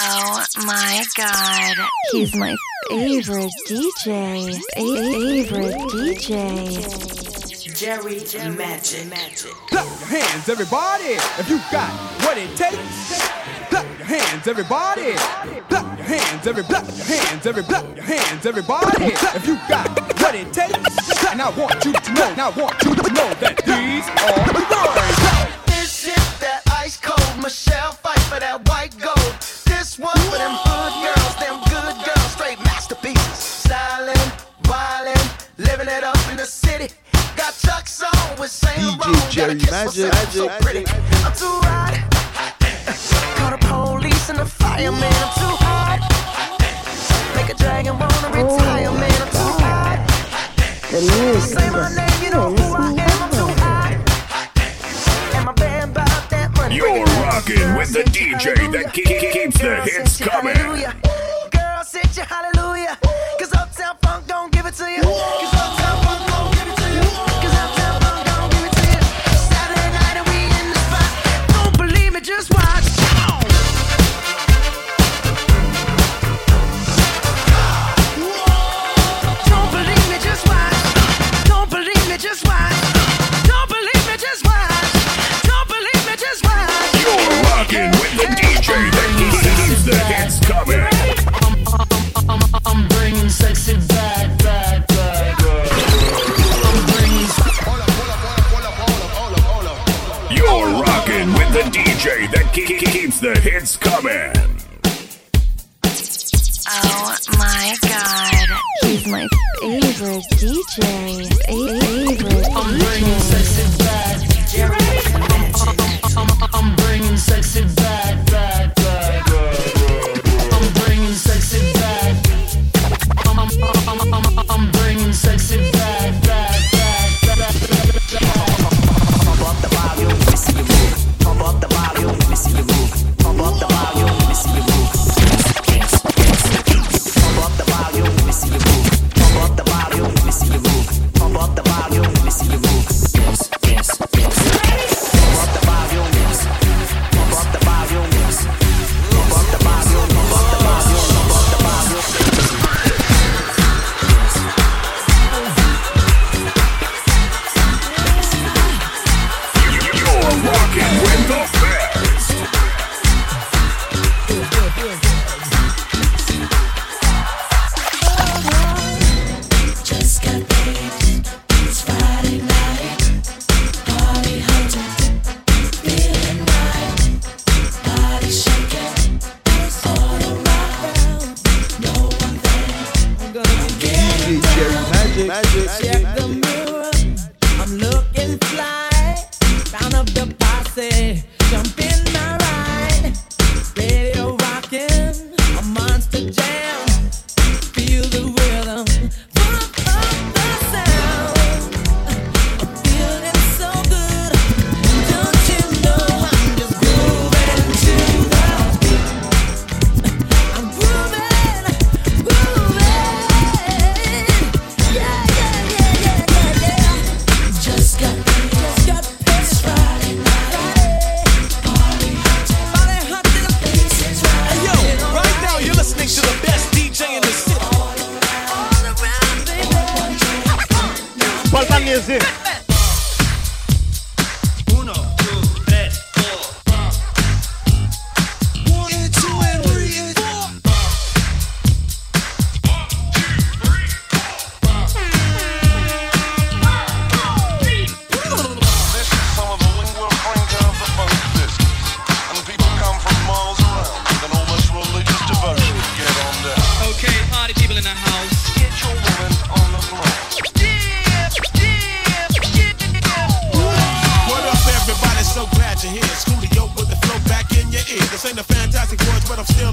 Oh my god. He's my favorite DJ. Favorite DJ. Jerry, Jerry Magic. Magic. Clap your hands, everybody, if you got what it takes. Clap your hands, everybody. Clap your hands, every clap your hands, every clap your hands, everybody. If you got what it takes, and I want you to know, and I want you to know that these are the words. This is that ice cold Michelle fight for that. Jerry Magic. So pretty. I'm too hot. Call the police and the fireman. I'm too hot. Make a dragon wanna oh. retire, man. I'm too hot. The. Say my name, you know who I am. I'm too hot. And my band bought that money. You're rocking with the DJ that keeps the hits coming. Girl, sit your hallelujah. Cause Uptown Funk don't give it to you. keeps the hits coming. Oh my god, he's my favorite DJ. Favorite DJ.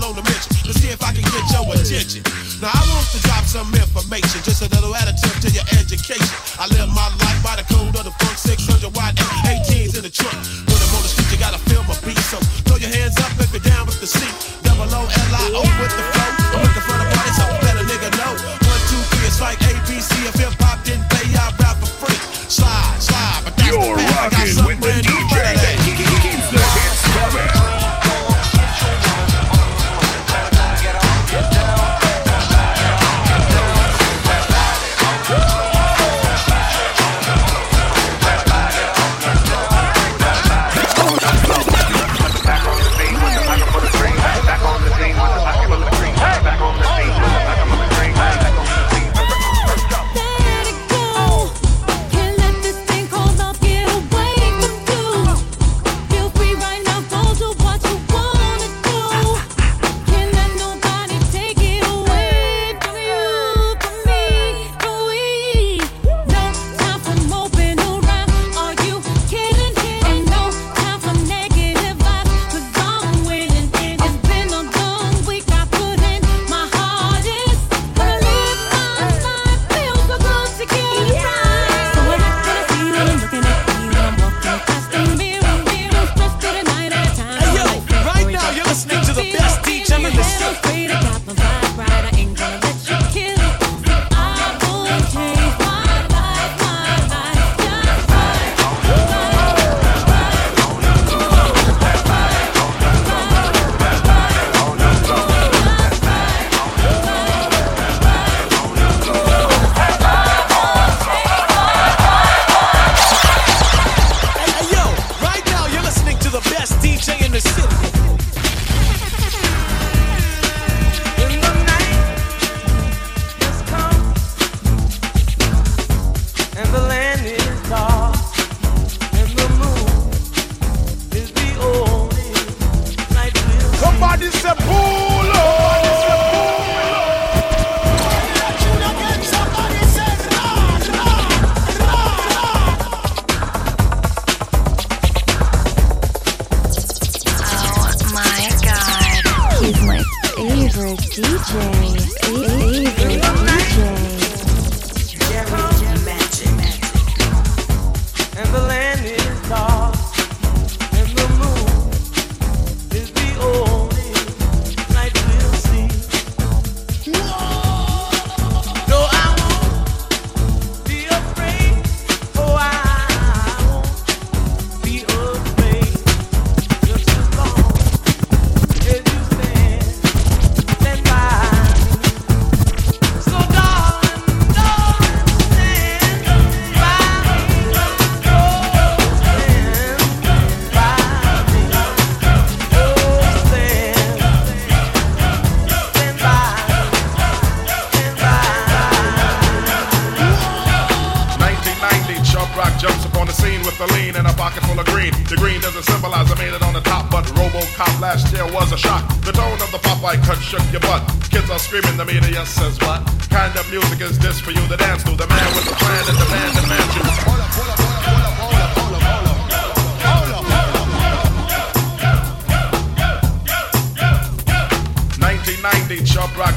alone to mention. Let's see if I can get your attention. Now I want to drop some information, just a little additive to your education. I live my life by the code of the funk, 600 watt, 18s in the trunk. Put them on the street, you gotta feel my beat. So throw your hands up if you're down with the seat. Double O L I O with the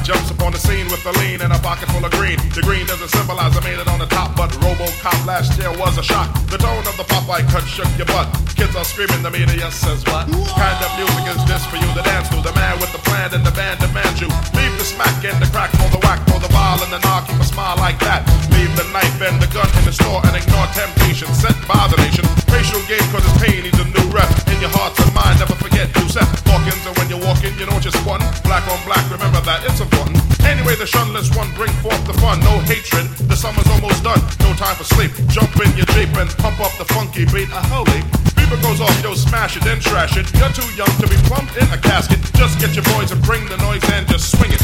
jumps upon the scene a lean and a pocket full of green. The green doesn't symbolize I made it on the top, but Robocop last year was a shock. The tone of the Popeye cut shook your butt. Kids are screaming, the media says what? Kind of music is this for you to dance to? The man with the plan and the band demands you. Leave the smack and the crack for the whack, for the ball and the knock, keep a smile like that. Leave the knife and the gun in the store and ignore temptation sent by the nation. Racial game cause it's pain needs a new rep. In your heart and mind, never forget set Hawkins and when you're walking, you know just one. Black on black, remember that, it's important. Anyway, the shunless one bring forth the fun. No hatred, the summer's almost done. No time for sleep. Jump in your Jeep and pump up the funky beat. A holy. Beaver goes off, yo, smash it, then trash it. You're too young to be plumped in a casket. Just get your boys and bring the noise and just swing it.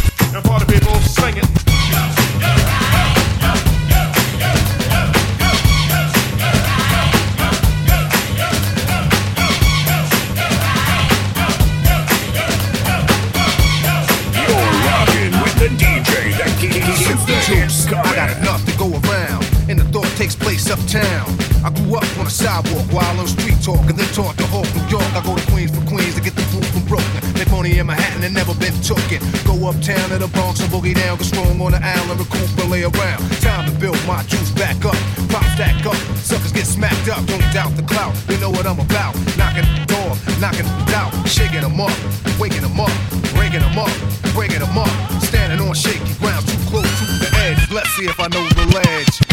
Uptown to the Bronx and boogie down, get strong on the island, recoup and lay around. Time to build my juice back up, pop stack up. Suckers get smacked up, don't doubt the clout. They know what I'm about. Knocking the door, knocking out, shaking them up, waking them up, breaking them up, breaking them up. Standing on shaky ground, too close to the edge. Let's see if I know the ledge.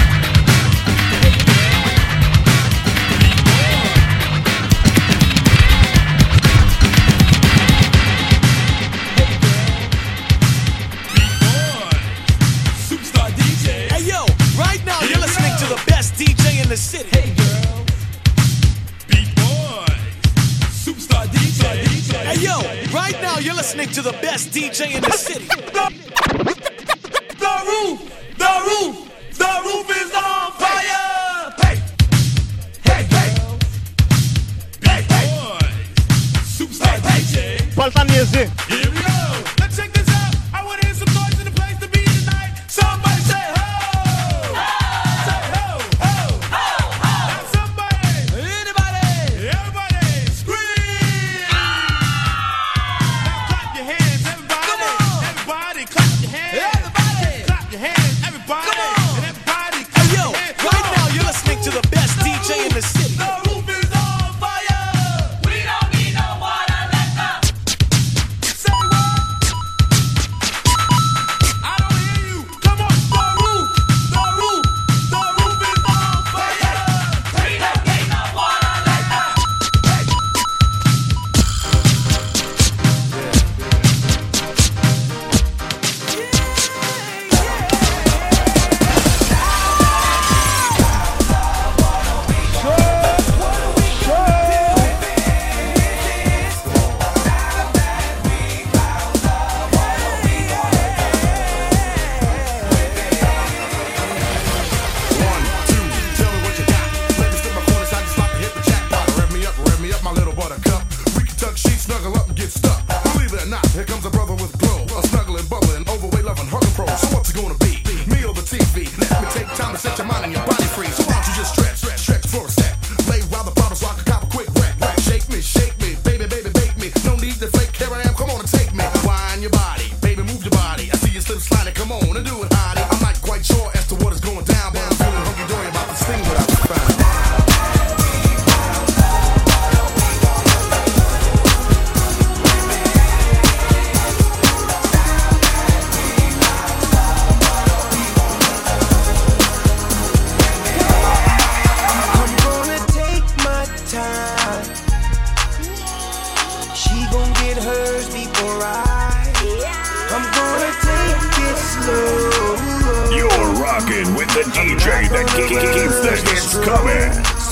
Here comes a brother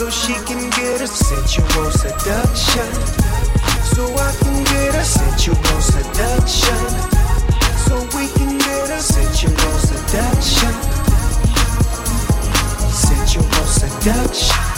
so she can get a sensual seduction. So I can get a sensual seduction. So we can get a sensual seduction. Sensual seduction.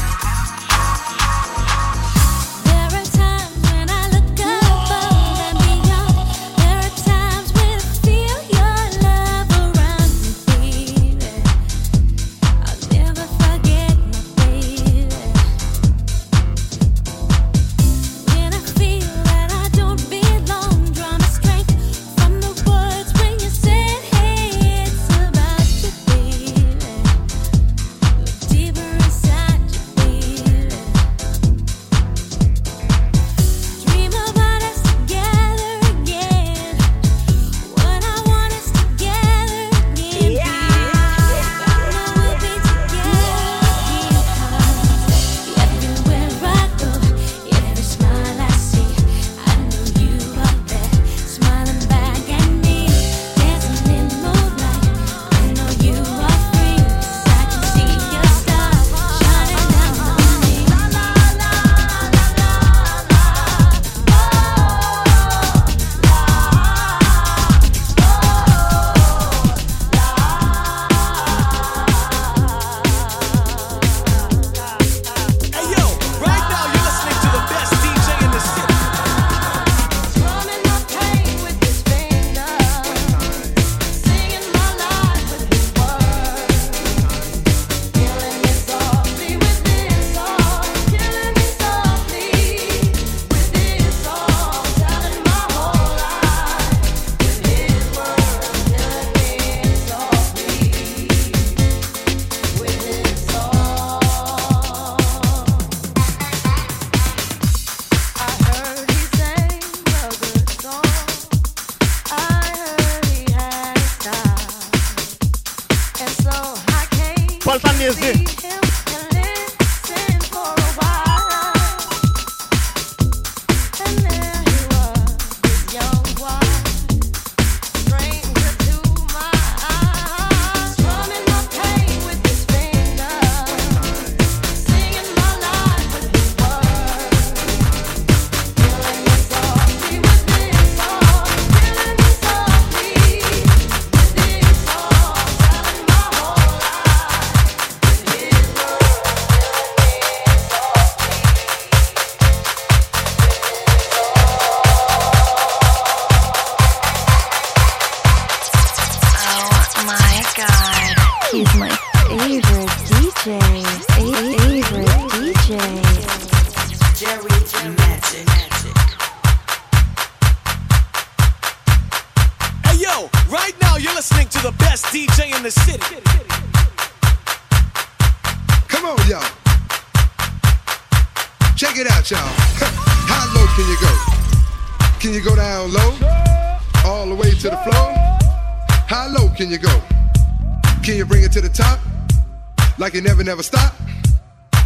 never stop.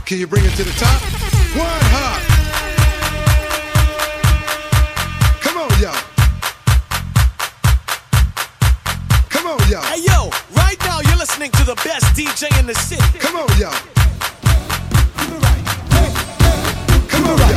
Can you bring it to the top? One hop. Come on, y'all. Come on, y'all. Hey, yo, right now you're listening to the best DJ in the city. Come on, y'all. Come on, y'all.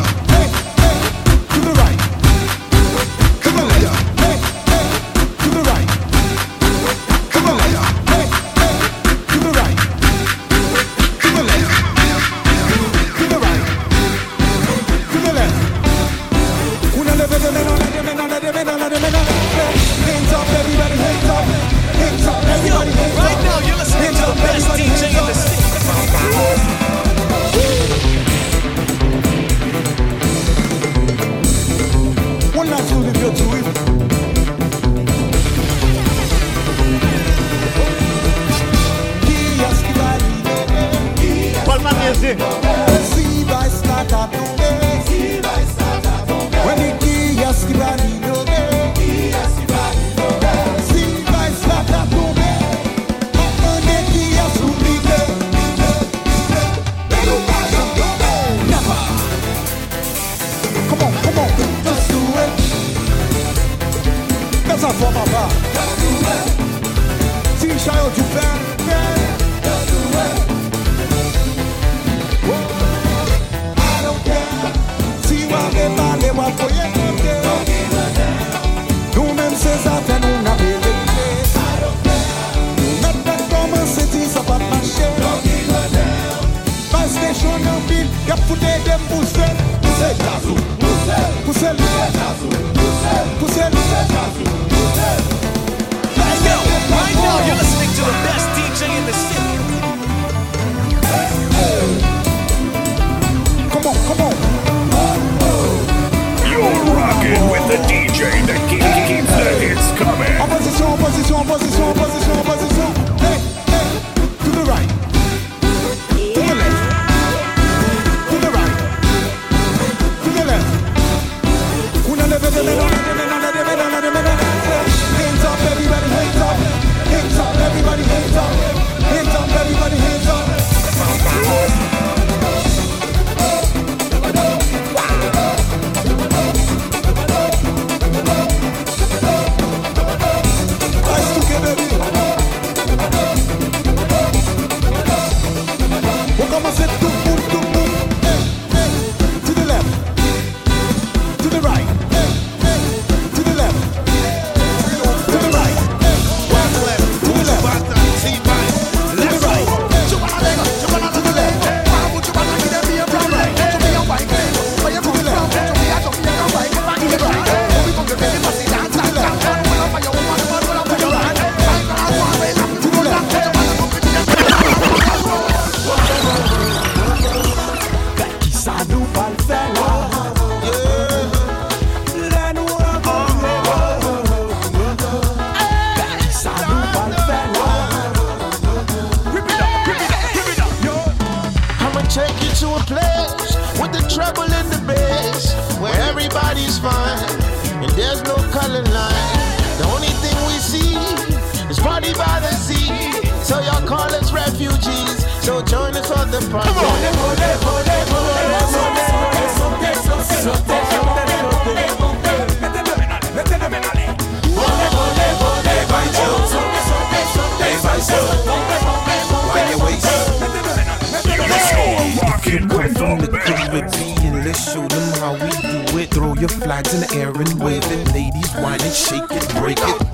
It. Throw your flags in the air and wave. Ladies, whine and shake.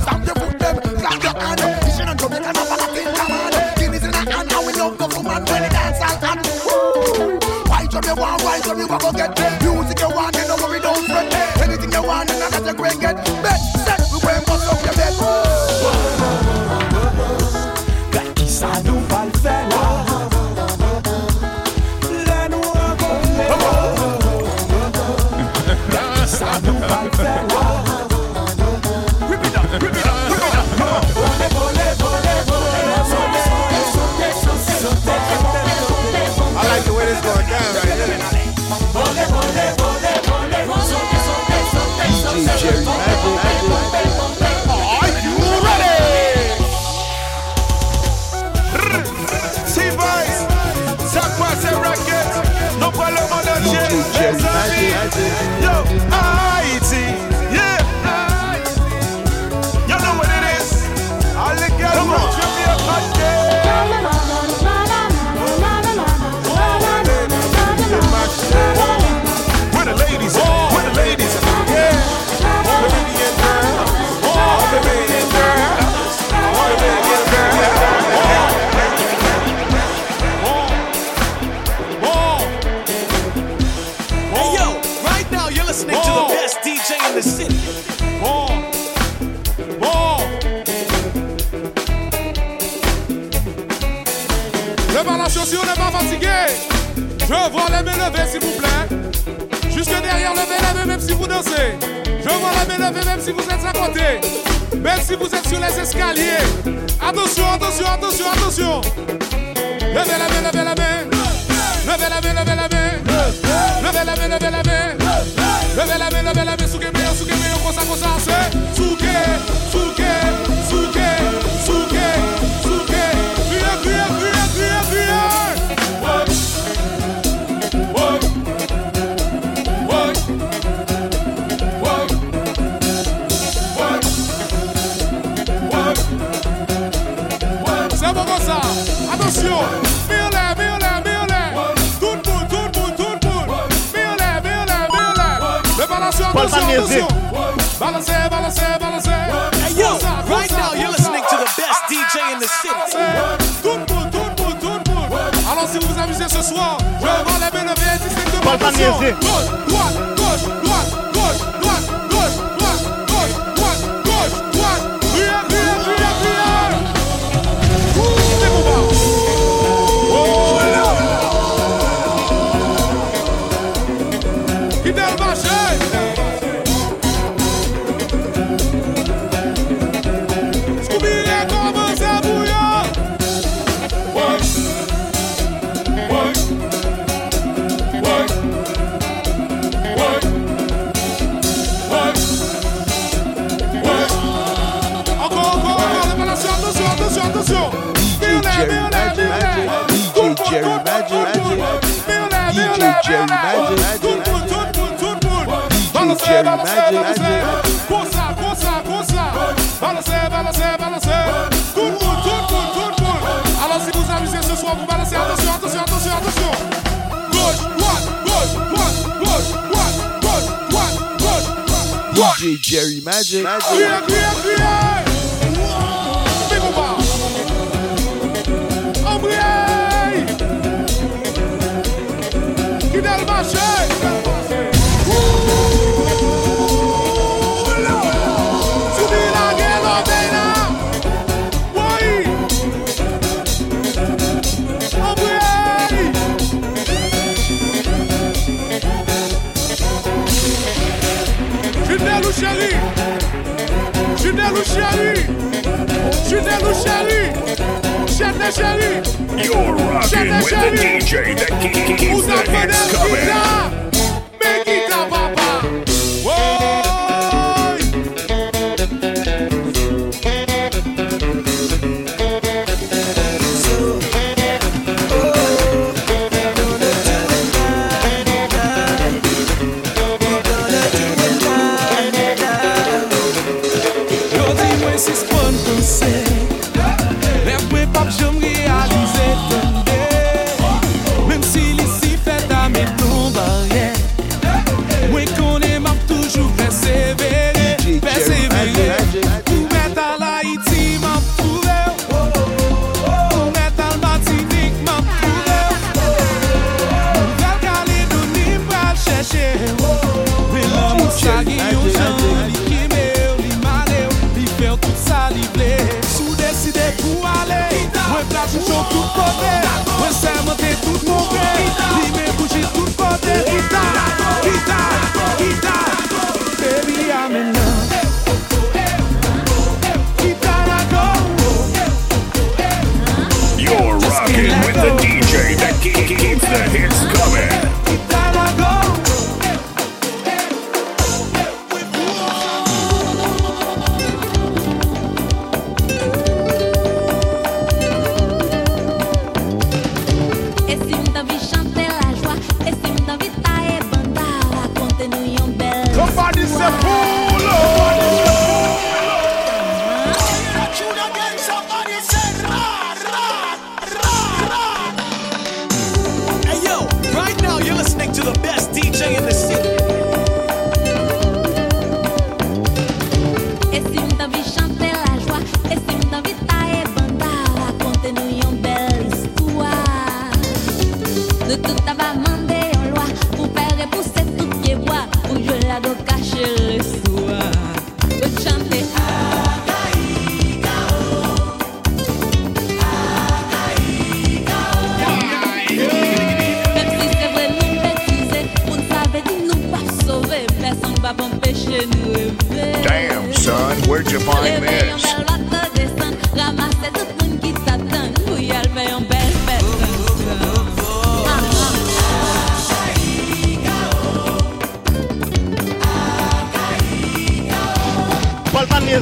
Stamp your them, clap your hand. Why drum you want, go get Music you want, you know worry, don't fret Anything you want, and that you great get. Bet, listening to the best DJ in the city. Le si on n'est pas fatigué. Je vois les mains levées, s'il vous plaît. Jusque derrière, levez la main, même si vous dansez. Je vois la main levée, même si vous êtes à côté. Même si vous êtes sur les escaliers. Attention, attention, attention, attention. Levez la main, levez la main. Levez la main, levez la main. Levez la main, levez la main. Leve la men, leve la men, souke men, souke men, konsa konsa se. Souke, souke, souke, souke, souke. Kriye, kriye, kriye, kriye, kriye Woy, woy, woy, woy, woy, woy, woy Se bon konsa, atensyon Van Niese. Balancez, balancez, balancez. Hey yo, right now you're listening to the best DJ in the city. Alors si vous amusez ce soir, je vais les bénéfices distinctement. Paul Comme ça, comme ça, comme ça. Balancez, balancez, balancez. Tout le monde, tout le monde, tout le monde. Alors si vous amusez ce soir, vous balancez. Attention, attention, attention, attention. Gauche, droite, gauche, droite, gauche, droite, gauche, droite, gauche, droite. DJ Jerry Magic. Criez, criez, criez. Big Oba. Embrayez. del marché. chérie, Judel ou chérie, Judel ou chérie. Junel ou chéri Chete chéri You're rocking with the DJ that keep- keep- keeps the hits coming. guitare Mais guitare Somebody say pull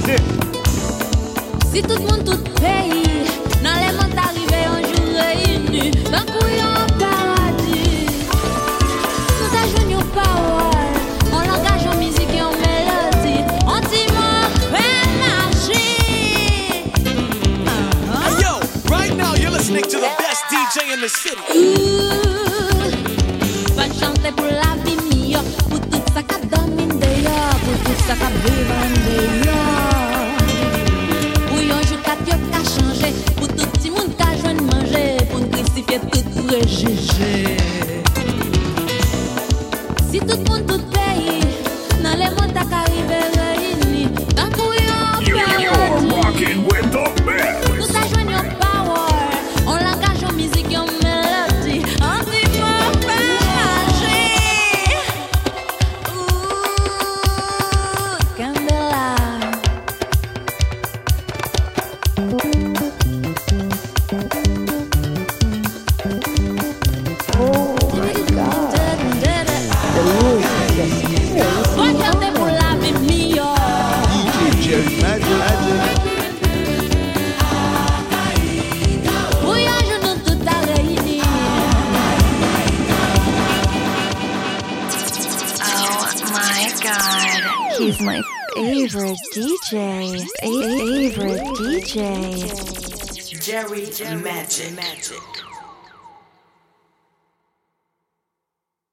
Si tout le monde, tout pays Dans les mondes arrivés un jour réunis D'un coup yon paradis. Nous ajoutons une parole En langage, en musique et en mélodie. En timon, magie Hey yo, right now you're listening to the best DJ in the city. Va chanter pour la vie meilleure Pour tout ça qu'a domine d'ailleurs sa ka vivan de tout Jerry Magic. Magic.